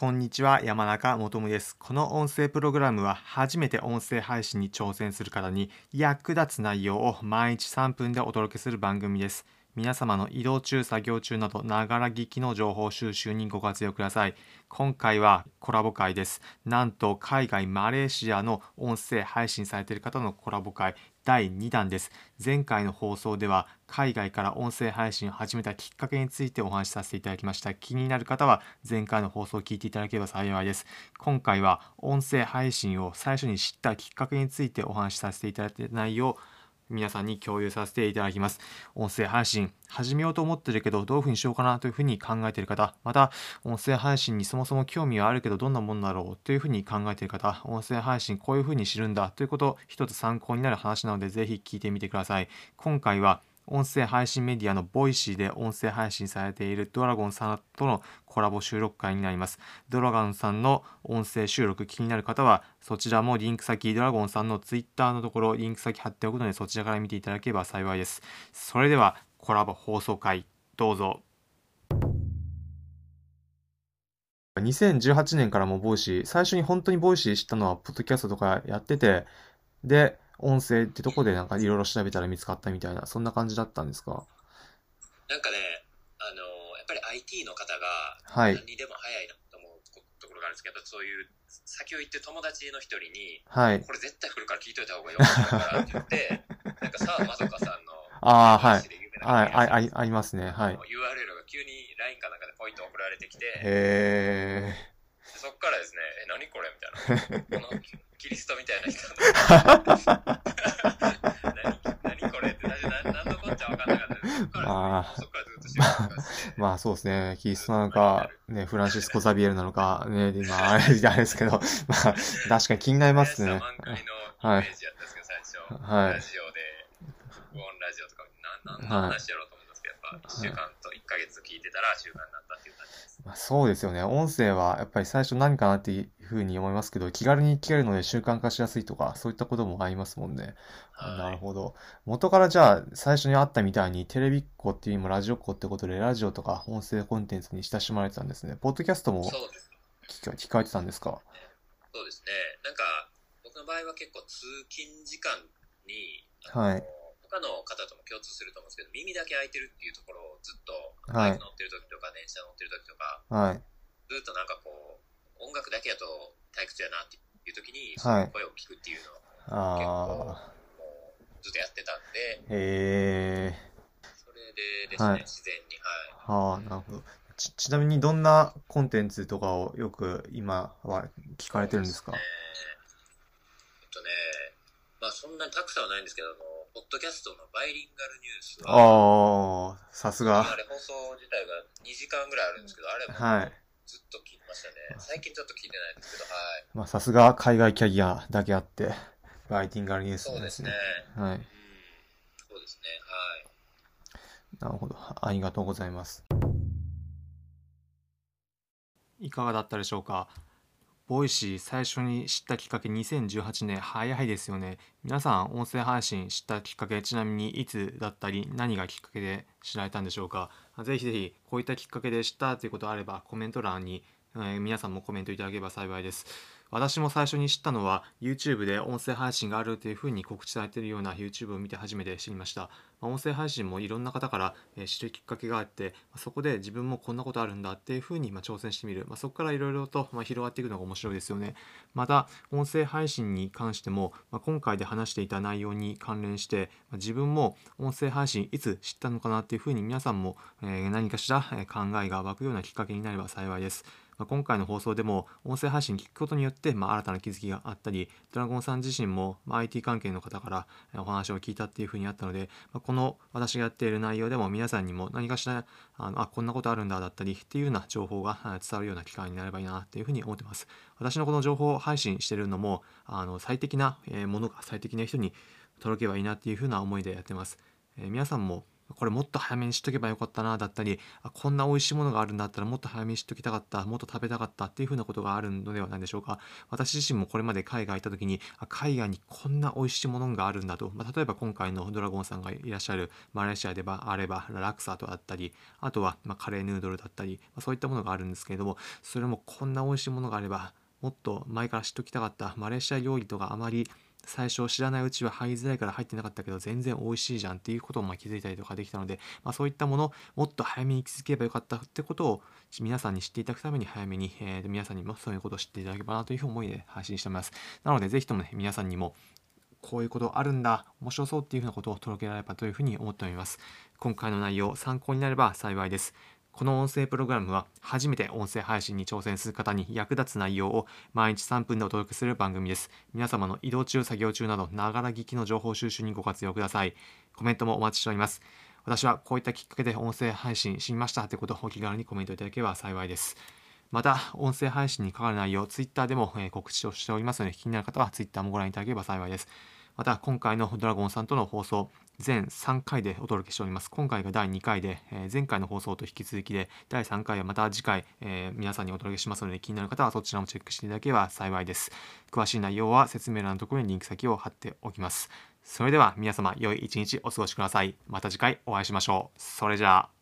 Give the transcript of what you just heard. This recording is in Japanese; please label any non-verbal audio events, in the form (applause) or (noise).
こんにちは、山中もとです。この音声プログラムは初めて音声配信に挑戦する方に役立つ内容を毎日3分でお届けする番組です。皆様の移動中、作業中など、ながら聞きの情報収集にご活用ください。今回はコラボ会です。なんと、海外マレーシアの音声配信されている方のコラボ会第2弾です。前回の放送では、海外から音声配信を始めたきっかけについてお話しさせていただきました。気になる方は、前回の放送を聞いていただければ幸いです。今回は、音声配信を最初に知ったきっかけについてお話しさせていただいた内容皆さんに共有させていただきます。音声配信始めようと思ってるけどどういうふうにしようかなというふうに考えている方、また音声配信にそもそも興味はあるけどどんなものだろうというふうに考えている方、音声配信こういうふうに知るんだということ一つ参考になる話なのでぜひ聞いてみてください。今回は音声配信メディアの Voicyで音声配信されているドラゴンさんとのコラボ収録会になります。ドラゴンさんの音声収録気になる方は、そちらもリンク先、ドラゴンさんのツイッターのところ、リンク先貼っておくので、そちらから見ていただければ幸いです。それでは、コラボ放送会、どうぞ。2018年からも Voicy、最初に本当に Voicy 知ったのは、ポッドキャストとかやってて、で、音声ってとこでなんかいろいろ調べたら見つかったみたいな、そんな感じだったんですか？なんかね、あの、やっぱり IT の方が、はい。何にでも早いなと思うところがあるんですけど、そういう、先を言って友達の一人に、はい。これ絶対来るから聞いといた方がいいよからって言って、(laughs) なんかさあまさかさんの、ああ、はい。はい、あ、あ、ありますね。はい。URL が急に LINE かなんかでポイント送られてきて、へー。そっからですね、え、何これ？みたいな。(laughs) このキリストみたいな人の (laughs) 何何これって何何のこっちゃ分かんなかったまあ、そっからずっと知らまあそうですね、キリストなのか、ね、フランシスコ・ザビエルなのか、ね、まああれですけど、まあ確かに気になりますね。はい。はい。ラジオで、オンラジオとか、何の話やろうと思うんですけど、やっぱ1週間と1ヶ月聞いてたら習慣になったって。まあ、そうですよね。音声はやっぱり最初何かなっていうふうに思いますけど、気軽に聞けるので習慣化しやすいとか、そういったこともありますもんね。はい、なるほど。元からじゃあ最初にあったみたいにテレビっ子っていうよりもラジオっ子ってことで、ラジオとか音声コンテンツに親しまれてたんですね。ポッドキャストも聞聞かれてたんですか？そうですね。なんか、僕の場合は結構通勤時間に、はい。他の方とも共通すると思うんですけど、耳だけ開いてるっていうところをずっと、バイク乗ってる時とか、電車乗ってる時とか、はい、ずっとなんかこう、音楽だけやと退屈やなっていう時に、その声を聞くっていうのを、結構、ずっとやってたんで、へそれでですね、はい、自然に、はい。はあ、なるほど。ち、ちなみにどんなコンテンツとかをよく今は聞かれてるんですか、ね、えっとね、まあそんなにたくさんはないんですけど、あの、ポッドキャストのバイリンガルニュースは、ああ、さすが。あれ放送自体が2時間ぐらいあるんですけど、あれもずっと聞きましたね。最近ちょっと聞いてないんですけど、はい。まあさすが海外キャリアだけあって、バイリンガルニュースですね。そうですね。はい。うん、そうですね、はい。なるほど。ありがとうございます。いかがだったでしょうか？ Voicy 最初に知ったきっかけ2018年早いですよね。皆さん音声配信知ったきっかけちなみにいつだったり何がきっかけで知られたんでしょうか？ぜひぜひこういったきっかけで知ったということあればコメント欄に、えー、皆さんもコメントいただければ幸いです。私も最初に知ったのは YouTube で音声配信があるというふうに告知されているような YouTube を見て初めて知りました。ま音声配信もいろんな方から知るきっかけがあってそこで自分もこんなことあるんだっていうふうに挑戦してみる、まあ、そこからいろいろと広がっていくのが面白いですよね。また音声配信に関してもま今回で話していた内容に関連してま自分も音声配信いつ知ったのかなっていうふうに皆さんも何かしら考えが湧くようなきっかけになれば幸いです。まあ、今回の放送でも音声配信聞くことによって、まあ、新たな気づきがあったりドラゴンさん自身も、まあ、IT 関係の方からお話を聞いたっていうふうにあったので、まあ、この私がやっている内容でも皆さんにも何かしらあのあこんなことあるんだだったりっていうような情報が伝わるような機会になればいいなっていうふうに思ってます。私のこの情報を配信してるのもあの最適なものが最適な人に届けばいいなっていうふうな思いでやってます、えー、皆さんもこれもっと早めに知っとけばよかったなだったりあこんな美味しいものがあるんだったらもっと早めに知っときたかったもっと食べたかったっていうふうなことがあるのではないでしょうか。私自身もこれまで海外行った時にあ海外にこんな美味しいものがあるんだと、まあ、例えば今回のドラゴンさんがいらっしゃるマレーシアであればラクサとあったりあとはまカレーヌードルだったり、ま、そういったものがあるんですけれどもそれもこんな美味しいものがあればもっと前から知っときたかったマレーシア料理とかあまり最初知らないうちは入りづらいから入ってなかったけど全然美味しいじゃんっていうことをま気づいたりとかできたので、まあ、そういったものもっと早めに気づけばよかったってことを皆さんに知っていただくために早めに、えー、皆さんにもそういうことを知っていただければなという思いで配信しております。なのでぜひともね皆さんにもこういうことあるんだ面白そうっていうふうなことを届けられればというふうに思っております。今回の内容参考になれば幸いです。この音声プログラムは初めて音声配信に挑戦する方に役立つ内容を毎日3分でお届けする番組です。皆様の移動中、作業中など、ながら聞きの情報収集にご活用ください。コメントもお待ちしております。私はこういったきっかけで音声配信しましたということをお気軽にコメントいただければ幸いです。また、音声配信に関わる内容、Twitter でも告知をしておりますので、気になる方は Twitter もご覧いただければ幸いです。また、今回のドラゴンさんとの放送、全3回でお届けしております。今回が第2回で、えー、前回の放送と引き続きで、第3回はまた次回、えー、皆さんにお届けしますので、気になる方はそちらもチェックしていただければ幸いです。詳しい内容は説明欄のところにリンク先を貼っておきます。それでは皆様、良い一日お過ごしください。また次回お会いしましょう。それじゃあ。